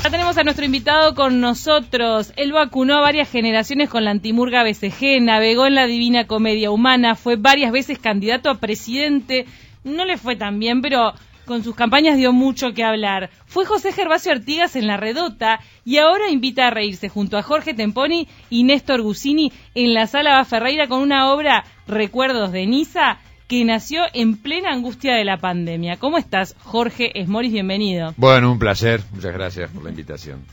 Ya tenemos a nuestro invitado con nosotros. Él vacunó a varias generaciones con la antimurga BCG, navegó en la divina comedia humana, fue varias veces candidato a presidente. No le fue tan bien, pero con sus campañas dio mucho que hablar. Fue José Gervasio Artigas en La Redota y ahora invita a reírse junto a Jorge Temponi y Néstor Gusini en la Sala Ferreira con una obra Recuerdos de Niza que nació en plena angustia de la pandemia. ¿Cómo estás, Jorge Esmoris? Bienvenido. Bueno, un placer. Muchas gracias por la invitación.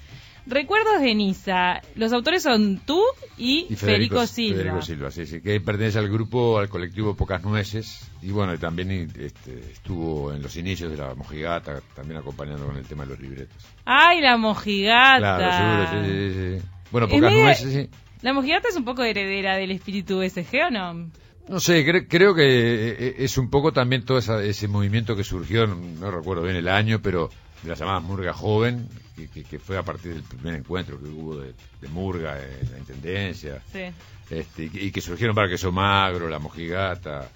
Recuerdos de Niza. Los autores son tú y, Federico, Silva. Federico Silva, sí, sí, que pertenece al grupo, al colectivo Pocas Nueces. Y bueno, también este, estuvo en los inicios de la mojigata, también acompañando con el tema de los libretos. ¡Ay, la mojigata! Claro, seguro, sí, sí, sí. Bueno, Pocas Nueces, sí. ¿La mojigata es un poco heredera del espíritu SG o no? No sé, creo que eh, eh, es un poco también todo ese movimiento que surgió, no, recuerdo bien el año, pero de la llamada Murga Joven, que, fue a partir del primer encuentro que hubo de, Murga en la Intendencia, este, y, que surgieron para que son magro, la mojigata,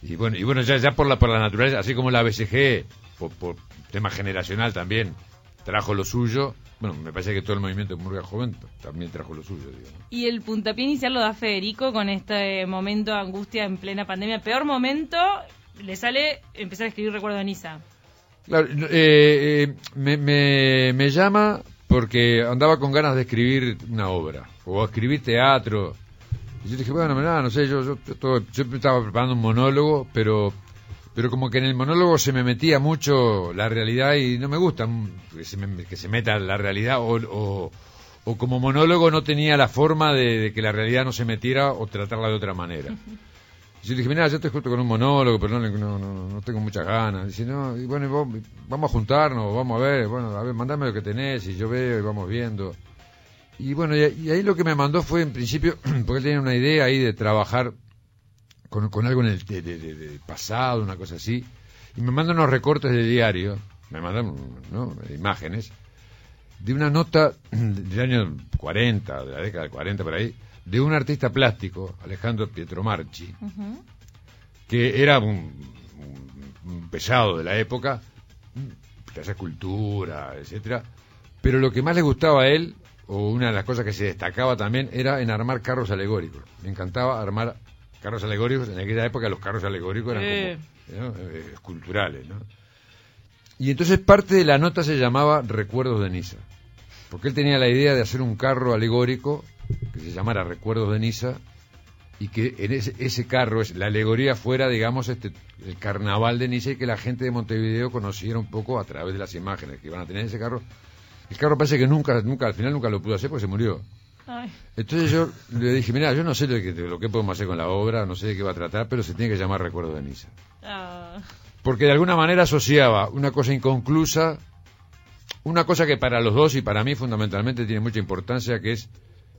y bueno, y bueno ya, ya por, la, por la naturaleza, así como la BCG, por tema generacional también, trajo lo suyo, bueno, me parece que todo el movimiento de Murga Joven también trajo lo suyo. Y el puntapié inicial lo da Federico con este momento de angustia en plena pandemia. Peor momento, le sale empezar a escribir Recuerdo de Niza. Claro, eh, eh, me, me, llama porque andaba con ganas de escribir una obra o escribir teatro. Y yo dije, bueno, no sé, yo, yo, yo estaba preparando un monólogo, pero pero como que en el monólogo se me metía mucho la realidad y no me gusta que se, que se meta la realidad o, o, como monólogo no tenía la forma de, que la realidad no se metiera o tratarla de otra manera. Yo dije, mira, yo te escucho con un monólogo, pero no, no, no, tengo muchas ganas. Dice, no, y bueno, vamos a juntarnos, vamos a ver, bueno, a ver, mandame lo que tenés y yo veo y vamos viendo. Y bueno, y, ahí lo que me mandó fue en principio, porque él tenía una idea ahí de trabajar con, algo en el de, pasado, una cosa así, y me mandan unos recortes de diario, me mandan imágenes, de una nota del año 40, de la década del 40 por ahí, de un artista plástico, Alejandro Pietromarchi, que era un, pesado de la época, que hace cultura, etcétera, pero lo que más le gustaba a él, o una de las cosas que se destacaba también, era en armar carros alegóricos. Me encantaba armar carros alegóricos, en aquella época los carros alegóricos eran como eh, esculturales, ¿no? Y entonces parte de la nota se llamaba Recuerdos de Niza, porque él tenía la idea de hacer un carro alegórico que se llamara Recuerdos de Niza y que en ese, ese carro, es, la alegoría fuera, digamos, este, el carnaval de Niza y que la gente de Montevideo conociera un poco a través de las imágenes que iban a tener en ese carro. El carro parece que nunca, nunca, al final nunca lo pudo hacer porque se murió. Entonces yo le dije, mira, yo no sé lo que, lo que podemos hacer con la obra, no sé de qué va a tratar, pero se tiene que llamar Recuerdo de Nisa. Ah. Porque de alguna manera asociaba una cosa inconclusa, una cosa que para los dos y para mí fundamentalmente tiene mucha importancia, que es,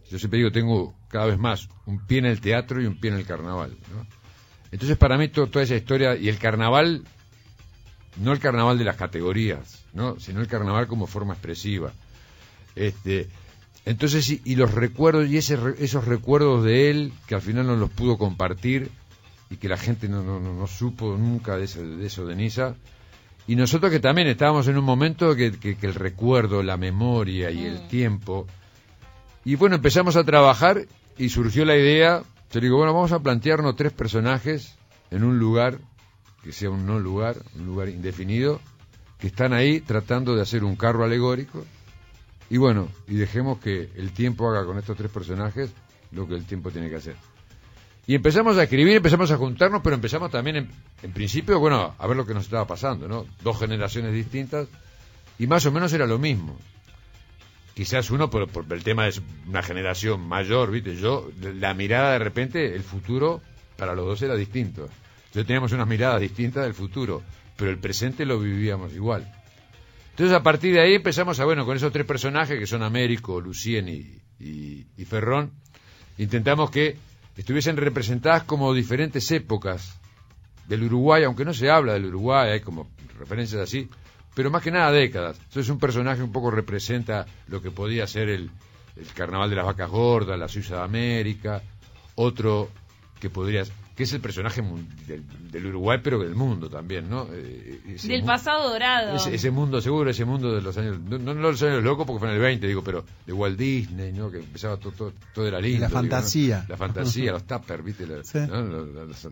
yo siempre digo, tengo cada vez más un pie en el teatro y un pie en el carnaval. Entonces para mí toda esa historia, y el carnaval, no el carnaval de las categorías, ¿no? sino el carnaval como forma expresiva. Este, entonces, y, los recuerdos, y ese, esos recuerdos de él, que al final no los pudo compartir y que la gente no, no, no supo nunca de eso, de eso de Nisa. Y nosotros que también estábamos en un momento que, que, el recuerdo, la memoria y el mm. tiempo. Y bueno, empezamos a trabajar y surgió la idea, yo digo, bueno, vamos a plantearnos tres personajes en un lugar, que sea un no lugar, un lugar indefinido, que están ahí tratando de hacer un carro alegórico y bueno, y dejemos que el tiempo haga con estos tres personajes lo que el tiempo tiene que hacer. Y empezamos a escribir, empezamos a juntarnos, pero empezamos también, en, principio, bueno, a ver lo que nos estaba pasando, ¿no? Dos generaciones distintas, y más o menos era lo mismo. Quizás uno por, por el tema de una generación mayor, ¿viste? Yo, la mirada de repente, el futuro para los dos era distinto. Yo teníamos unas miradas distintas del futuro, pero el presente lo vivíamos igual. Entonces a partir de ahí empezamos a, bueno, con esos tres personajes que son Américo, Lucien y, Ferrón, intentamos que estuviesen representadas como diferentes épocas del Uruguay, aunque no se habla del Uruguay, hay como referencias así, pero más que nada décadas. Entonces un personaje un poco representa lo que podía ser el, el Carnaval de las Vacas Gordas, la Suiza de América, otro que podría que es el personaje del, del Uruguay, pero del mundo también, ¿no? Eh, ese Del pasado dorado. Ese, ese mundo seguro, ese mundo de los años, no, no los años locos porque fue en el 20, digo, pero de Walt Disney, ¿no? Que empezaba todo, todo, todo era lindo. la digo, ¿no? fantasía. La fantasía, los tuppers, ¿viste? La-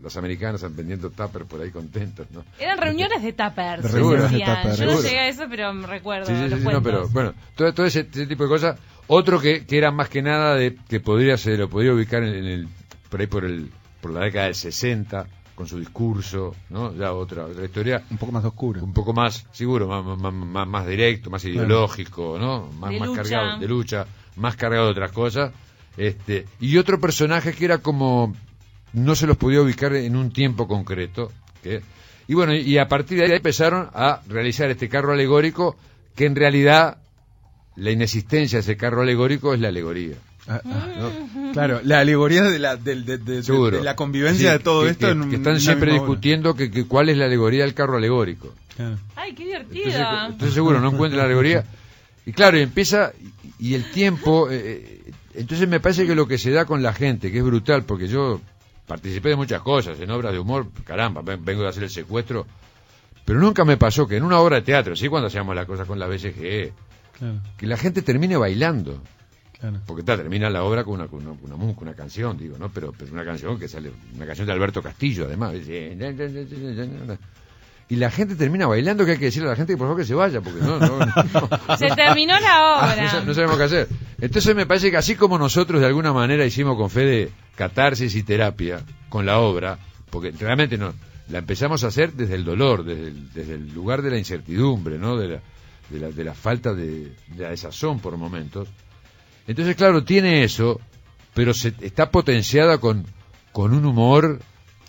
los americanos están vendiendo tuppers por ahí contentos, ¿no? Eran reuniones de tuppers. De se reuniones de decían. tuppers. Yo no llegué a eso, pero me recuerdo. Sí, sí, sí, los sí, no, pero bueno, todo, todo ese, ese tipo de cosas. Otro que, que era más que nada de que podría ser, lo podría ubicar en, en el, por ahí por el, por la década del 60, con su discurso, ¿no? Ya otra, otra historia, Un poco más oscuro. un poco más, seguro, más, más, más, más directo, más ideológico, ¿no? Más, De más lucha. cargado de lucha, más cargado de otras cosas. Este, y otro personaje que era como, no se los podía ubicar en un tiempo concreto, que, y bueno, y a partir de ahí empezaron a realizar este carro alegórico, que en realidad la inexistencia de ese carro alegórico es la alegoría. Ah, ah. ¿no? Claro, la alegoría de la, del- de, de- de- Seguro. de la convivencia Sí, de todo que- esto. que, en un- que están siempre discutiendo que, que cuál es la alegoría del carro alegórico. Claro. Ay, qué Entonces, divertida. entonces seguro no encuentra la alegoría. Y claro, empieza, y, y el tiempo, eh, eh, entonces me parece que lo que se da con la gente, que es brutal, porque yo participé de muchas cosas, en obras de humor, caramba, ven- vengo de hacer el secuestro, pero nunca me pasó que en una obra de teatro, sí cuando hacíamos las cosas con la BCG, Claro, que la gente termine bailando. Claro. Porque está, termina la obra con una, con una, con una, una canción, digo, ¿no? Pero, pero una canción que sale, una canción de Alberto Castillo, además. Y la gente termina bailando, que hay que decirle a la gente que por favor que se vaya, porque no, no, no. Se terminó la Ah, obra. no sabemos qué hacer. Entonces me parece que así como nosotros de alguna manera hicimos con Fede catarsis y terapia con la obra, porque realmente no, la empezamos a hacer desde el dolor, desde el, desde el lugar de la incertidumbre, ¿no? De la, de la, de la falta de, de la desazón por momentos. Entonces, claro, tiene eso, pero se, está potenciada con, con un humor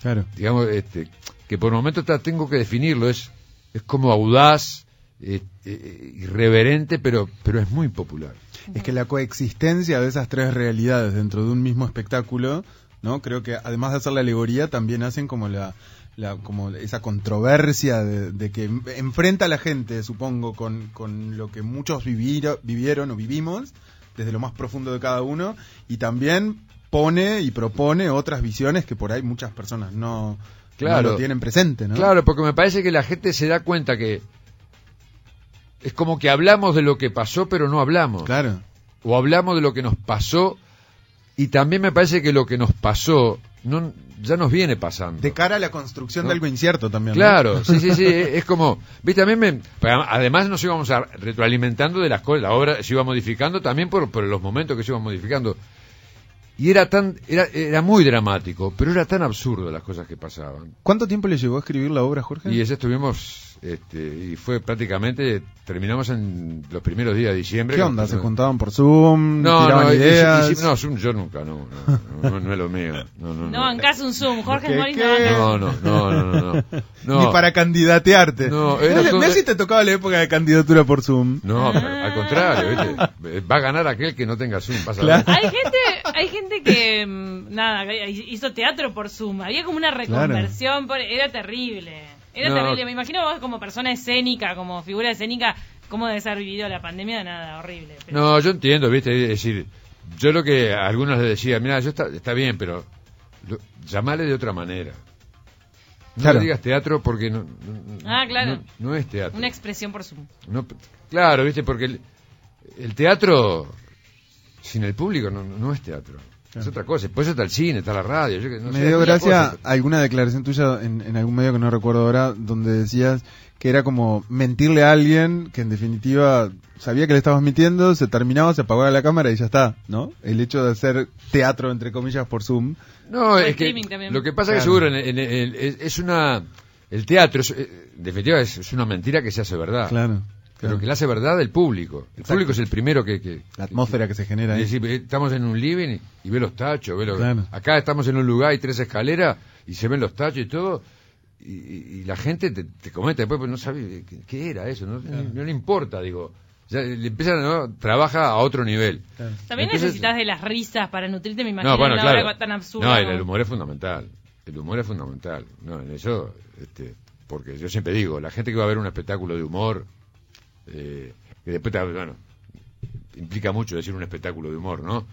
Claro. digamos, este, que por momentos ta- tengo que definirlo, es, es como audaz, eh, eh, irreverente, pero, pero es muy popular. Es que la coexistencia de esas tres realidades dentro de un mismo espectáculo, ¿no? Creo que además de hacer la alegoría, también hacen como la, la como esa controversia de, de que en- enfrenta a la gente, supongo, con, con lo que muchos viviro- vivieron o vivimos, desde lo más profundo de cada uno, y también pone y propone otras visiones que por ahí muchas personas no, Claro. no lo tienen presente, ¿no? Claro, porque me parece que la gente se da cuenta que es como que hablamos de lo que pasó, pero no hablamos. Claro. O hablamos de lo que nos pasó, y también me parece que lo que nos pasó no, ya nos viene pasando. De cara a la construcción ¿No? de algo incierto también. ¿no? Claro, sí, sí, sí, es como, viste, mí me, además nos íbamos a retroalimentando de las cosas, la obra se iba modificando también por, por los momentos que se iban modificando. Y era tan, era, era muy dramático, pero era tan absurdo las cosas que pasaban. ¿Cuánto tiempo le llevó a escribir la obra, Jorge? Y ese estuvimos, este, y fue prácticamente, terminamos en los primeros días de diciembre. ¿Qué onda? ¿Se pusimos- juntaban por Zoom? No, tiraban no, y- y- ideas? y- no, Zoom yo nunca, no, no, no, no es lo mío. No, no, No, en casa un Zoom. Jorge ¿Qué- Moris qué? no, no, no, no, no, no, no. Ni para candidatearte. No, mirá si te tocaba la época de candidatura por Zoom. No, pero al contrario, ¿viste? Va a ganar aquel que no tenga Zoom. Pasa Claro. Hay gente, hay gente que mm, nada, hizo teatro por Zoom. Había como una reconversión, por- era terrible. Era No. terrible. Me imagino vos como persona escénica, como figura escénica, cómo debes haber vivido la pandemia, nada, horrible. Pero- No, yo entiendo, ¿viste? Es decir, yo lo que a algunos les decía, mira, yo está, está bien, pero lo, llamale de otra manera. No Claro. digas teatro porque no, no- Ah, claro. no, no es teatro. Una expresión por Zoom. No, claro, ¿viste? Porque el, el teatro sin el público no, no es teatro. Es otra cosa. Después está el cine, está la radio. yo que- no Me sé, dio gracia alguna declaración tuya en, en algún medio que no recuerdo ahora, donde decías que era como mentirle a alguien que en definitiva sabía que le estabas mintiendo, se terminaba, se apagaba la cámara y ya está, ¿no? El hecho de hacer teatro, entre comillas, por Zoom. No, O es que también. lo que pasa es que Claro. seguro en- en- en- es, es una el teatro es, eh, en definitiva es, es una mentira que se hace verdad, Claro. Pero que la hace verdad el público. El Exacto. público es el primero que, que La atmósfera que se genera es ahí. decir, eh, estamos en un living y, y ve los tachos, ve lo- Claro. acá estamos en un lugar hay tres escaleras y se ven los tachos y todo. Y, y- y la gente te, te comenta después, pues no sabe qué, qué era eso, no, no- no le importa, digo. Ya le empiezan, ¿no? Trabaja a otro nivel. Claro. También Entonces- necesitas de las risas para nutrirte, me imagino, No, bueno, una tan absurda. No, el, el humor es fundamental. El humor es fundamental. No, en eso, este, porque yo siempre digo, la gente que va a ver un espectáculo de humor, eh, que después, te- bueno, implica mucho decir un espectáculo de humor, ¿no?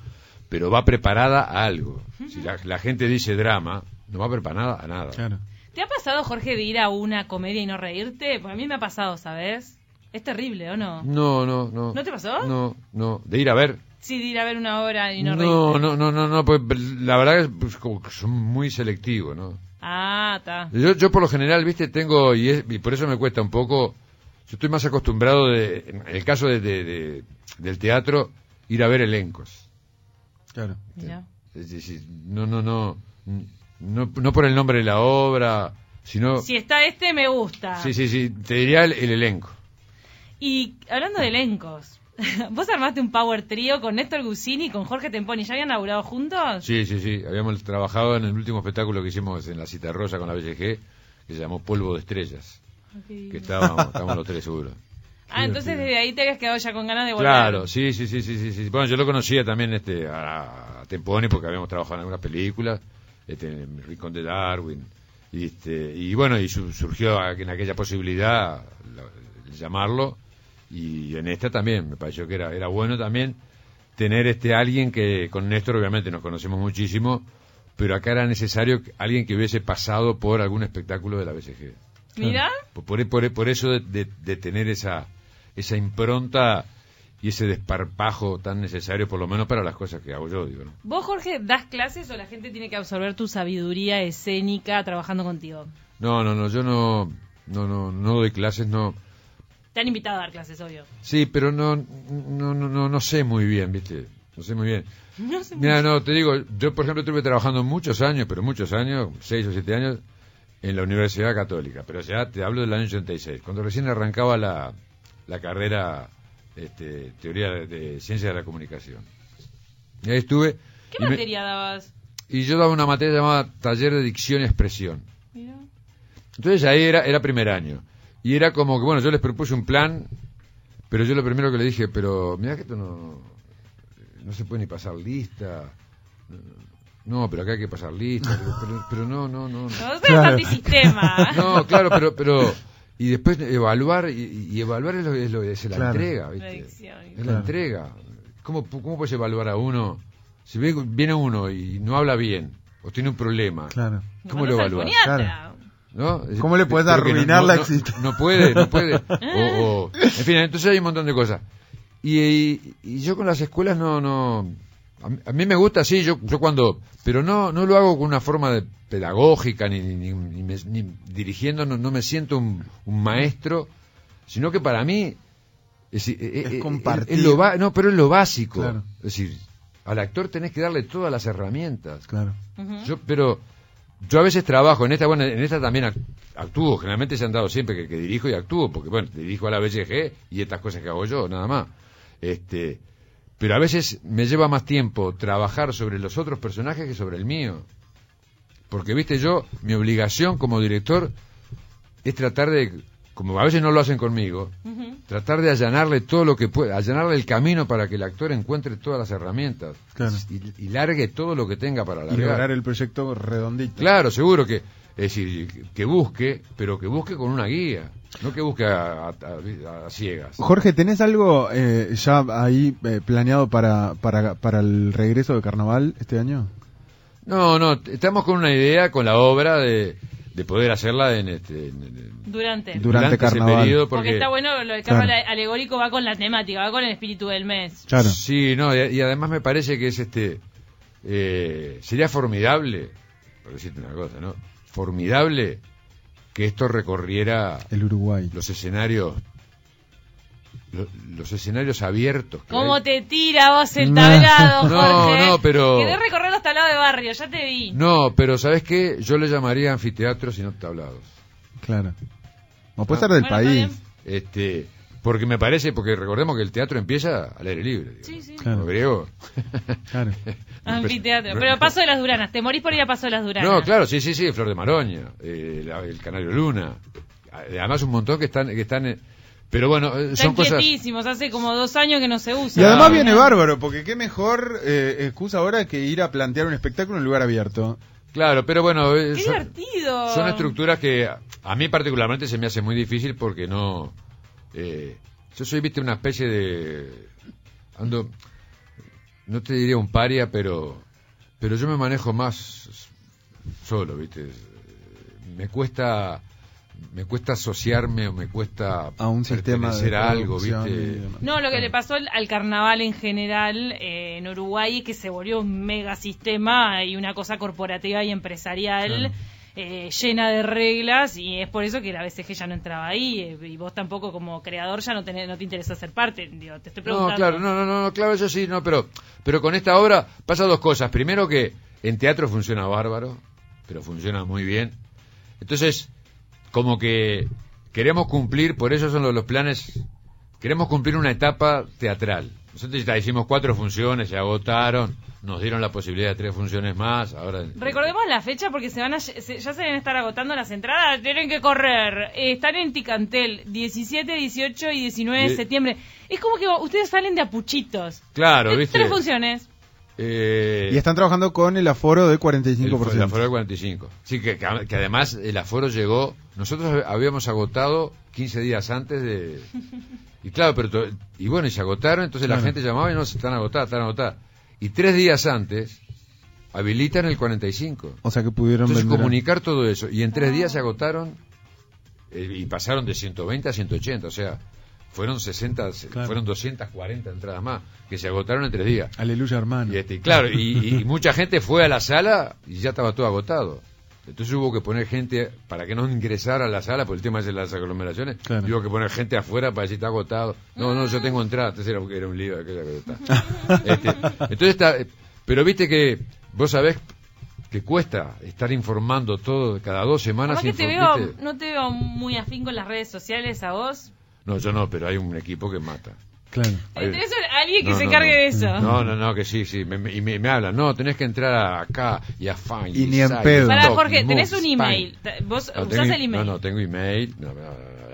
Pero va preparada a algo. Si la, la gente dice drama, no va a haber para nada, a nada. Claro. ¿Te ha pasado, Jorge, de ir a una comedia y no reírte? Porque a mí me ha pasado, ¿sabes? Es terrible, ¿o no? No, no, no. ¿No te pasó? No, no. De ir a ver. Sí, de ir a ver una obra y no, No, reírte. no, no, no, no, pues la verdad es pues, como que son muy selectivos, ¿no? Ah, está. Yo, yo por lo general, viste, tengo, y, es- y por eso me cuesta un poco, yo estoy más acostumbrado, de, en el caso de, de- de- del teatro, ir a ver elencos. Claro. Mira. Es decir, no, no, no, no, no por el nombre de la obra, sino... Si está este, me gusta. Sí, sí, sí, te diría el, el elenco. Y hablando de elencos, ¿vos armaste un power trío con Néstor Gusini y con Jorge Temponi? ¿Ya habían laburado juntos? Sí, sí, sí, habíamos trabajado en el último espectáculo que hicimos en la Cita Rosa con la BGG, que se llamó Polvo de Estrellas, que estábamos, estábamos los tres seguros. Ah, entonces desde ahí te habías quedado ya con ganas de volver. Claro, sí, sí, sí, sí, sí. Bueno, yo lo conocía también este a, a Temponi porque habíamos trabajado en algunas películas, este, en el Rincón de Darwin, y, este, y bueno, y su- surgió en aquella posibilidad la- el llamarlo, y en esta también, me pareció que era, era bueno también tener este alguien que con Néstor obviamente nos conocemos muchísimo, pero acá era necesario alguien que hubiese pasado por algún espectáculo de la BCG. Mira, Por, por, por- eso de, de- de tener esa, esa impronta y ese desparpajo tan necesario, por lo menos para las cosas que hago yo, digo, ¿no? ¿vos, Jorge, das clases o la gente tiene que absorber tu sabiduría escénica trabajando contigo? No, no, no, yo no, no, no, no doy clases, no. Te han invitado a dar clases, obvio. Sí, pero no, no, no, no, no sé muy bien, ¿viste? No sé muy bien. No sé Mira, no, te digo, yo por ejemplo estuve trabajando muchos años, pero muchos años, seis o siete años, en la Universidad Católica, pero ya te hablo del año 86, cuando recién arrancaba la, la carrera este, Teoría de, de Ciencia de la Comunicación. Y ahí estuve. ¿Qué y, me- materia dabas? y yo daba una materia llamada Taller de Dicción y Expresión. Mira. Entonces ahí era, era primer año. Y era como que, bueno, yo les propuse un plan, pero yo lo primero que le dije, pero mira que esto no, no se puede ni pasar lista. No, pero acá hay que pasar lista. Pero, pero, pero no, no, no. No no. Claro. antisistema. No, claro, pero, pero y después evaluar y, y evaluar es, lo, es, lo- es la Claro. entrega, ¿viste? Es la entrega. ¿Cómo, ¿Cómo puedes evaluar a uno? Si viene uno y no habla bien o tiene un problema, Claro. ¿cómo No, lo no evalúas? ¿no? ¿Cómo le puedes arruinar no, la no, existencia? No puede, no puede. O, o- en fin, entonces hay un montón de cosas. Y, y- y yo con las escuelas no, no, a mí, a mí me gusta, sí, yo, yo cuando, pero no, no lo hago con una forma de pedagógica ni, ni, ni- ni me- ni dirigiendo, no, no me siento un, un maestro, sino que para mí es, eh, Es eh, compartir. es lo ba- no, pero es lo básico. Claro. Es decir, al actor tenés que darle todas las herramientas. Claro. Yo, pero yo a veces trabajo en esta, bueno, en esta también ac- actúo, generalmente se han dado siempre que, que dirijo y actúo, porque bueno, dirijo a la BCG y estas cosas que hago yo, nada más. Este, pero a veces me lleva más tiempo trabajar sobre los otros personajes que sobre el mío. Porque, viste, yo, mi obligación como director es tratar de, como a veces no lo hacen conmigo, tratar de allanarle todo lo que pueda, allanarle el camino para que el actor encuentre todas las herramientas Claro. y, y largue todo lo que tenga para Y largar. lograr el proyecto redondito. Claro, seguro que, es decir, que busque, pero que busque con una guía, no que busque a, a- a- a ciegas. Jorge, ¿tenés algo eh, ya ahí eh, planeado para, para, para el regreso de carnaval este año? No, no, estamos con una idea, con la obra de, de poder hacerla en este en- en- Durante. Durante ese carnaval. periodo, Porque, porque, está bueno, lo del carnaval Claro. alegórico va con la temática, va con el espíritu del mes. Claro. Sí, no, y, y además me parece que es este eh, sería formidable, por decirte una cosa, ¿no? Formidable que esto recorriera El Uruguay. los escenarios lo- los escenarios abiertos. ¿Cómo hay. te tira vos el No. tablado, No, Jorge? no, pero- Querés recorrer los tablados de barrio, ya te vi. No, pero ¿sabes qué? Yo le llamaría anfiteatros y no tablados. Claro. O puede Ah. ser del Bueno, país. Este, porque me parece, porque recordemos que el teatro empieza al aire libre. digo, Sí, sí. Claro. Claro. Anfiteatro. Pero paso de las Duranas. Te morís por ir a paso de las Duranas. No, claro, sí, sí, sí, Flor de Maroña, eh, la- el Canario Luna. Además un montón que están, que están, eh, pero bueno, eh, Están son cosas. quietísimos. Hace como dos años que no se usa. Y además Ah. viene bárbaro, porque qué mejor eh, excusa ahora que ir a plantear un espectáculo en un lugar abierto. Claro, pero bueno, eh, ¡Qué son, divertido! son estructuras que a- a mí particularmente se me hace muy difícil porque no, eh, yo soy, viste, una especie de, ando, no te diría un paria, pero, pero yo me manejo más solo, ¿viste? Me cuesta me cuesta asociarme o me cuesta A un sistema de pertenecer a algo, ¿viste? No, lo que le pasó al, al carnaval en general eh, en Uruguay es que se volvió un mega sistema y una cosa corporativa y empresarial Claro. Eh, llena de reglas y es por eso que la BCG ya no entraba ahí eh, y vos tampoco como creador ya no, tenés, no te interesa ser parte. Digo, te estoy preguntando. No, claro, no, no, no, no, claro, eso sí, no, pero, pero con esta obra pasa dos cosas. Primero que en teatro funciona bárbaro, pero funciona muy bien. Entonces, como que queremos cumplir, por eso son los, los planes, queremos cumplir una etapa teatral. Nosotros ya hicimos cuatro funciones, se agotaron, nos dieron la posibilidad de tres funciones más, ahora... Recordemos la fecha porque se van a, se- ya se deben estar agotando las entradas, tienen que correr. Eh, están en Ticantel 17, 18 y 19 de septiembre. Es como que ustedes salen de apuchitos. Claro, Tres- ¿viste? Tres funciones. Eh, Y están trabajando con el aforo de 45%. El, el aforo del 45. Sí, que, que- que además el aforo llegó. Nosotros habíamos agotado 15 días antes de. Y claro, pero. to- Y bueno, y se agotaron, entonces la gente llamaba y no, están agotadas, están agotadas. Y tres días antes habilitan el 45. O sea que pudieron Entonces vender. comunicar todo eso. Y en tres días se agotaron eh, y pasaron de 120 a 180. O sea, fueron 60, se- Claro. fueron 240 entradas más que se agotaron en tres días. Aleluya, hermano. Y, este, claro, y, y mucha gente fue a la sala y ya estaba todo agotado. Entonces hubo que poner gente para que no ingresara a la sala por el tema de las aglomeraciones. Claro. Hubo que poner gente afuera para decir está agotado. No, no, yo tengo entrada. Entonces era, era un lío. aquella que está. Este, entonces está. eh, Pero viste que vos sabés que cuesta estar informando todo cada dos semanas. Que te veo, no te veo muy afín con las redes sociales a vos. No, yo no, pero hay un equipo que mata. Claro. Tenés alguien que No, se no, encargue no. de eso. No, no, no, que sí, sí. Me, me- y me, me hablan, no, tenés que entrar acá y a Find. Y ni en pedo. Pará, Stock, Jorge, tenés un email. ¿Vos No, usás tengo- el email? No, no, tengo email. No,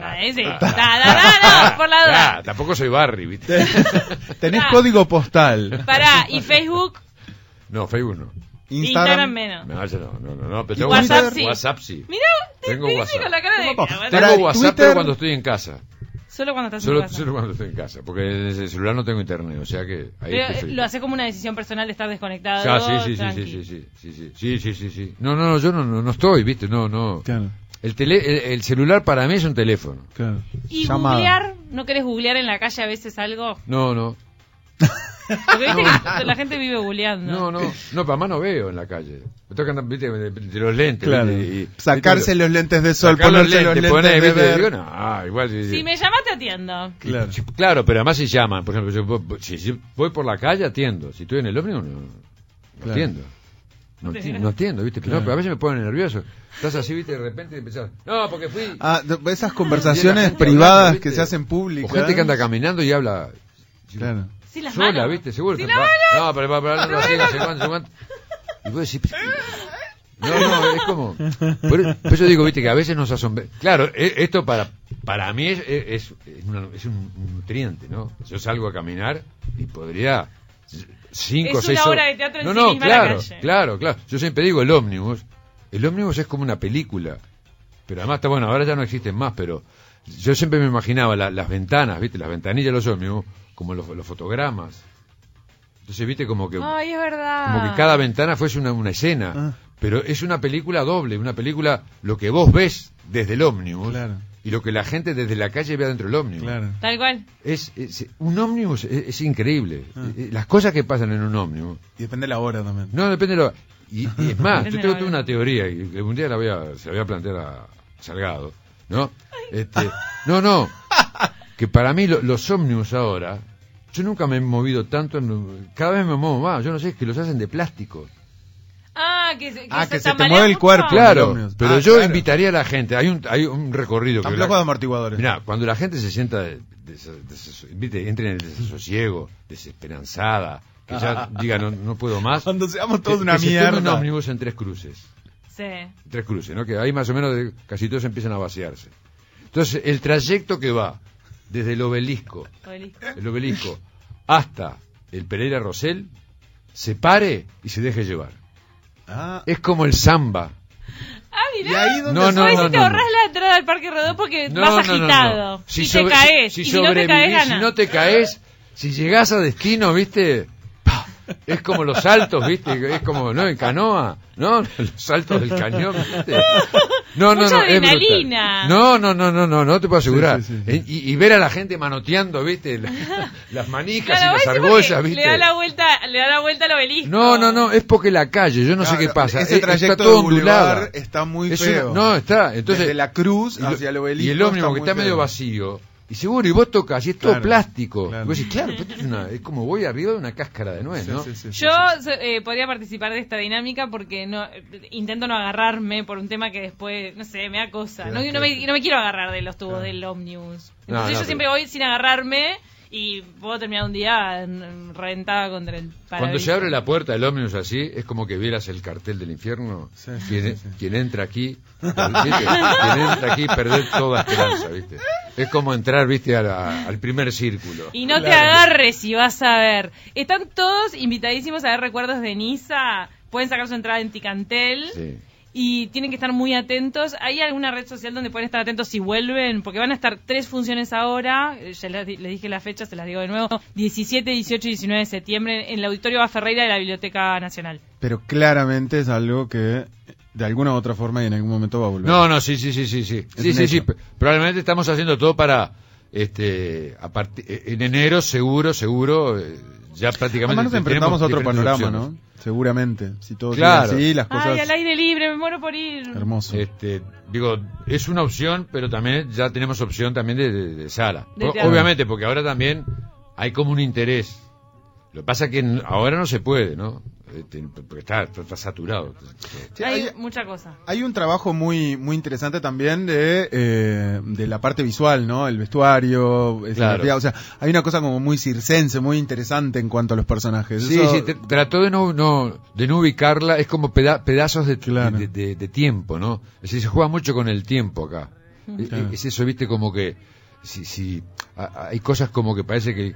Ah. Ah, por la duda. ah, tampoco soy Barry, ¿viste? Tenés Ah. código postal. Pará, ¿y Facebook? No, Facebook no. Instagram menos. No, no, no, no, pero ¿Y tengo WhatsApp WhatsApp, sí? WhatsApp sí. Mirá, te, Tengo WhatsApp. con la cara de... Ah, Tengo WhatsApp, pero cuando estoy en casa. Solo cuando estás solo, en casa. Solo cuando estoy en casa, porque en el celular no tengo internet, o sea que... Ahí Pero, lo hace como una decisión personal de estar desconectado. Ah, sí, sí, sí, sí, sí, sí, sí, sí, sí, sí. No, no, yo no, no, no estoy, viste, no, no. Claro. El, tele, el, el, celular para mí es un teléfono. Claro. ¿Y Llamada. googlear? ¿No querés googlear en la calle a veces algo? No, no. Porque viste que la gente vive googleando. No, no, no, para más no veo en la calle. Me toca andar, viste, de, los lentes. Claro. ¿viste? Y- Sacarse los lentes de sol, los ponerse los lentes, lentes poner, de ¿viste? ver. Digo, no, igual. sí, sí. Si me llamas te atiendo. Claro. Claro, pero además si llaman, por ejemplo, yo voy- si, si voy por la calle atiendo, si estoy en el ómnibus no, no Claro. atiendo. No, ati- no atiendo, ¿viste? Pero, Claro. no, pero a veces me ponen nervioso. Estás así, ¿viste? De repente empezás, no, porque fui... Ah, esas conversaciones privadas hablando, que se hacen O públicas. gente que anda caminando y habla Claro. Las sola, manos. ¿viste? Seguro. Que- las manos. No, pero para hablar así, no sé cuánto, no cuánto. Y vos decís... No, no, es como... Por, por eso digo, viste, que a veces nos asombra... Claro, e- esto para para mí es, es, es una- es un nutriente, ¿no? Yo salgo a caminar y podría... Cinco, Es seis una horas- de teatro en no, sí no, misma la claro, calle. claro, claro. Yo siempre digo el ómnibus. El ómnibus es como una película. Pero además está bueno, ahora ya no existen más, pero yo siempre me imaginaba la- las ventanas, ¿viste? Las ventanillas de los ómnibus, como los, los fotogramas. Entonces, ¿viste? Como que, Ay, es verdad. como que cada ventana fuese una, una escena. Ah. Pero es una película doble, una película, lo que vos ves desde el ómnibus Claro. y lo que la gente desde la calle ve adentro del ómnibus. Claro. Tal cual. Es, es- un ómnibus es, es increíble. Ah. Eh, Las cosas que pasan en un ómnibus Y depende de la hora también. no, depende de lo... Y, y es más, Depende yo tengo la hora. una teoría y un día la voy a, se la voy a plantear a Salgado, ¿no? Este, no, no, que para mí lo- los ómnibus ahora, yo nunca me he movido tanto, en, cada vez me muevo más, yo no sé, es que los hacen de plástico. Ah, que, se- que Ah, se, que se te mueve el cuerpo. Claro, ómnibus. pero Ah, yo claro. invitaría a la gente, hay un, hay un recorrido que... la- de amortiguadores. Mirá, cuando la gente se sienta, des- des- entra en el desasosiego, desesperanzada, que ya diga no, no puedo más, Cuando seamos que, todos una que se tome un mierda. ómnibus en tres cruces. Sí. tres cruces, ¿no? Que ahí más o menos de- casi todos empiezan a vaciarse. Entonces, el trayecto que va desde el obelisco, Obelisco. el obelisco, hasta el Pereira Rosell, se pare y se deje llevar. Ah, Es como el samba. Ah, y ahí donde No, no, no, si te ahorras la entrada al Parque Rodó porque No, vas no, no, no. agitado. Si, te sobre- caes. si y si no te caes, si no te caes, si llegás a destino, ¿viste? Es como los saltos, ¿viste? Es como, ¿no? En canoa, ¿no? Los saltos del cañón, ¿viste? No, no, Mucha no, adrenalina. No, no, no, no, no, no te puedo asegurar. Sí, sí, sí. Eh, Y, y ver a la gente manoteando, ¿viste? La- las manijas Claro, y las argollas, ¿viste? Le da la vuelta, le da la vuelta al obelisco. No, no, no, es porque la calle, yo no sé qué pasa. Ese eh, trayecto está todo de ondulado. está muy Es feo. una- no, está. Entonces, Desde la cruz hacia el obelisco. Y el ómnibus que está medio vacío. Y seguro, y vos tocas, y es todo Claro, plástico. claro. Y vos decís, claro, esto es, una- es como voy arriba de una cáscara de nuez, Sí, ¿no? sí, sí, sí, Yo eh, podría participar de esta dinámica porque no eh, intento no agarrarme por un tema que después, no sé, me da cosa. No, no, me, no me quiero agarrar de los tubos Claro. del ómnibus. No, Entonces no, yo pero- siempre voy sin agarrarme y puedo terminar un día reventada contra el Cuando se abre la puerta del ómnibus así, es como que vieras el cartel del infierno. Sí, quien, sí, sí. quien entra aquí, ¿viste? quien entra aquí perder toda esperanza, ¿viste? Es como entrar, ¿viste? a la- al primer círculo. Y no te agarres y vas a ver. Están todos invitadísimos a ver recuerdos de Niza. Pueden sacar su entrada en Ticantel. Sí. Y tienen que estar muy atentos. ¿Hay alguna red social donde pueden estar atentos si vuelven? Porque van a estar tres funciones ahora. Eh, Ya les, di- les dije la fecha, se las digo de nuevo. 17, 18 y 19 de septiembre en el Auditorio Ferreira de la Biblioteca Nacional. Pero claramente es algo que de alguna u otra forma y en algún momento va a volver. No, no, sí, sí, sí, sí, sí. Es Sí, sí, Probablemente estamos haciendo todo para, este, a eh, en enero, seguro, seguro, eh, ya prácticamente. Además nos enfrentamos a otro panorama, opciones. ¿no? Seguramente. Si todo Claro. así, las cosas... Ay, al aire libre, me muero por ir. Hermoso. Este, digo, es una opción, pero también ya tenemos opción también de, de- de sala. De. Obviamente, porque ahora también hay como un interés. Lo que pasa es que ahora no se puede, ¿no? Este, porque está, está, está saturado. Sí, hay, hay- mucha cosa. Hay un trabajo muy muy interesante también de, eh, de la parte visual, ¿no? El vestuario, escenografía, o sea, hay una cosa como muy circense, muy interesante en cuanto a los personajes. Sí, Eso- sí, tr- trató de no, no, de no ubicarla, es como peda- pedazos de, Claro. de, de- de tiempo, ¿no? Es decir, se juega mucho con el tiempo acá. E- Claro. Es eso, viste, como que si, si a- hay cosas como que parece que,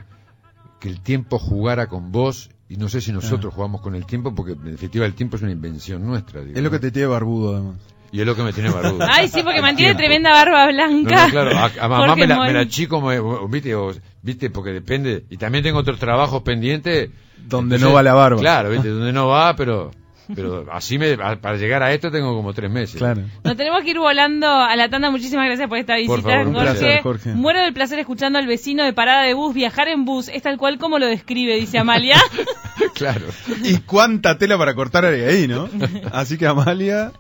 que el tiempo jugara con vos y no sé si nosotros jugamos con el tiempo porque en definitiva el tiempo es una invención nuestra. es lo que te tiene barbudo, además. Y es lo que me tiene barbudo. Ay, sí, porque mantiene tiempo. tremenda barba blanca. no, claro, a, a mamá me la, me Moll. la chico, me- viste, o- viste, porque depende. Y también tengo otros trabajos pendientes. Donde no va la barba. Claro, viste, donde no va, pero pero así me, para llegar a esto tengo como tres meses. Claro. Nos tenemos que ir volando a la tanda. Muchísimas gracias por esta visita, Por favor, un Jorge. placer, Jorge. Muero del placer escuchando al vecino de parada de bus. Viajar en bus es tal cual como lo describe, dice Amalia. claro. Y cuánta tela para cortar ahí, ¿no? Así que Amalia,